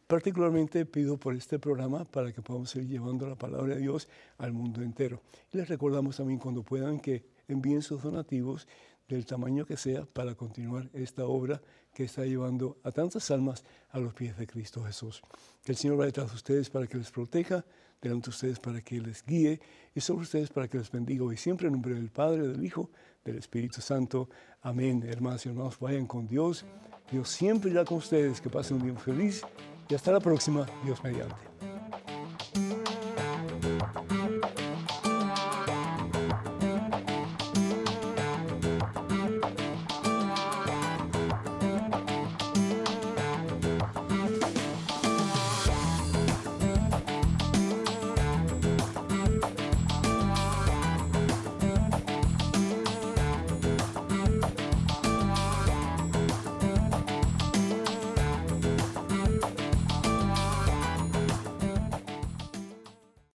A: Particularmente pido por este programa para que podamos seguir llevando la palabra de Dios al mundo entero. Les recordamos también cuando puedan que envíen sus donativos del tamaño que sea para continuar esta obra que está llevando a tantas almas a los pies de Cristo Jesús. Que el Señor vaya detrás de ustedes para que les proteja, delante de ustedes para que les guíe y sobre ustedes para que les bendiga hoy siempre en nombre del Padre, del Hijo, del Espíritu Santo. Amén. Hermanos y hermanos, vayan con Dios. Dios siempre irá con ustedes. Que pasen un día feliz y hasta la próxima. Dios mediante.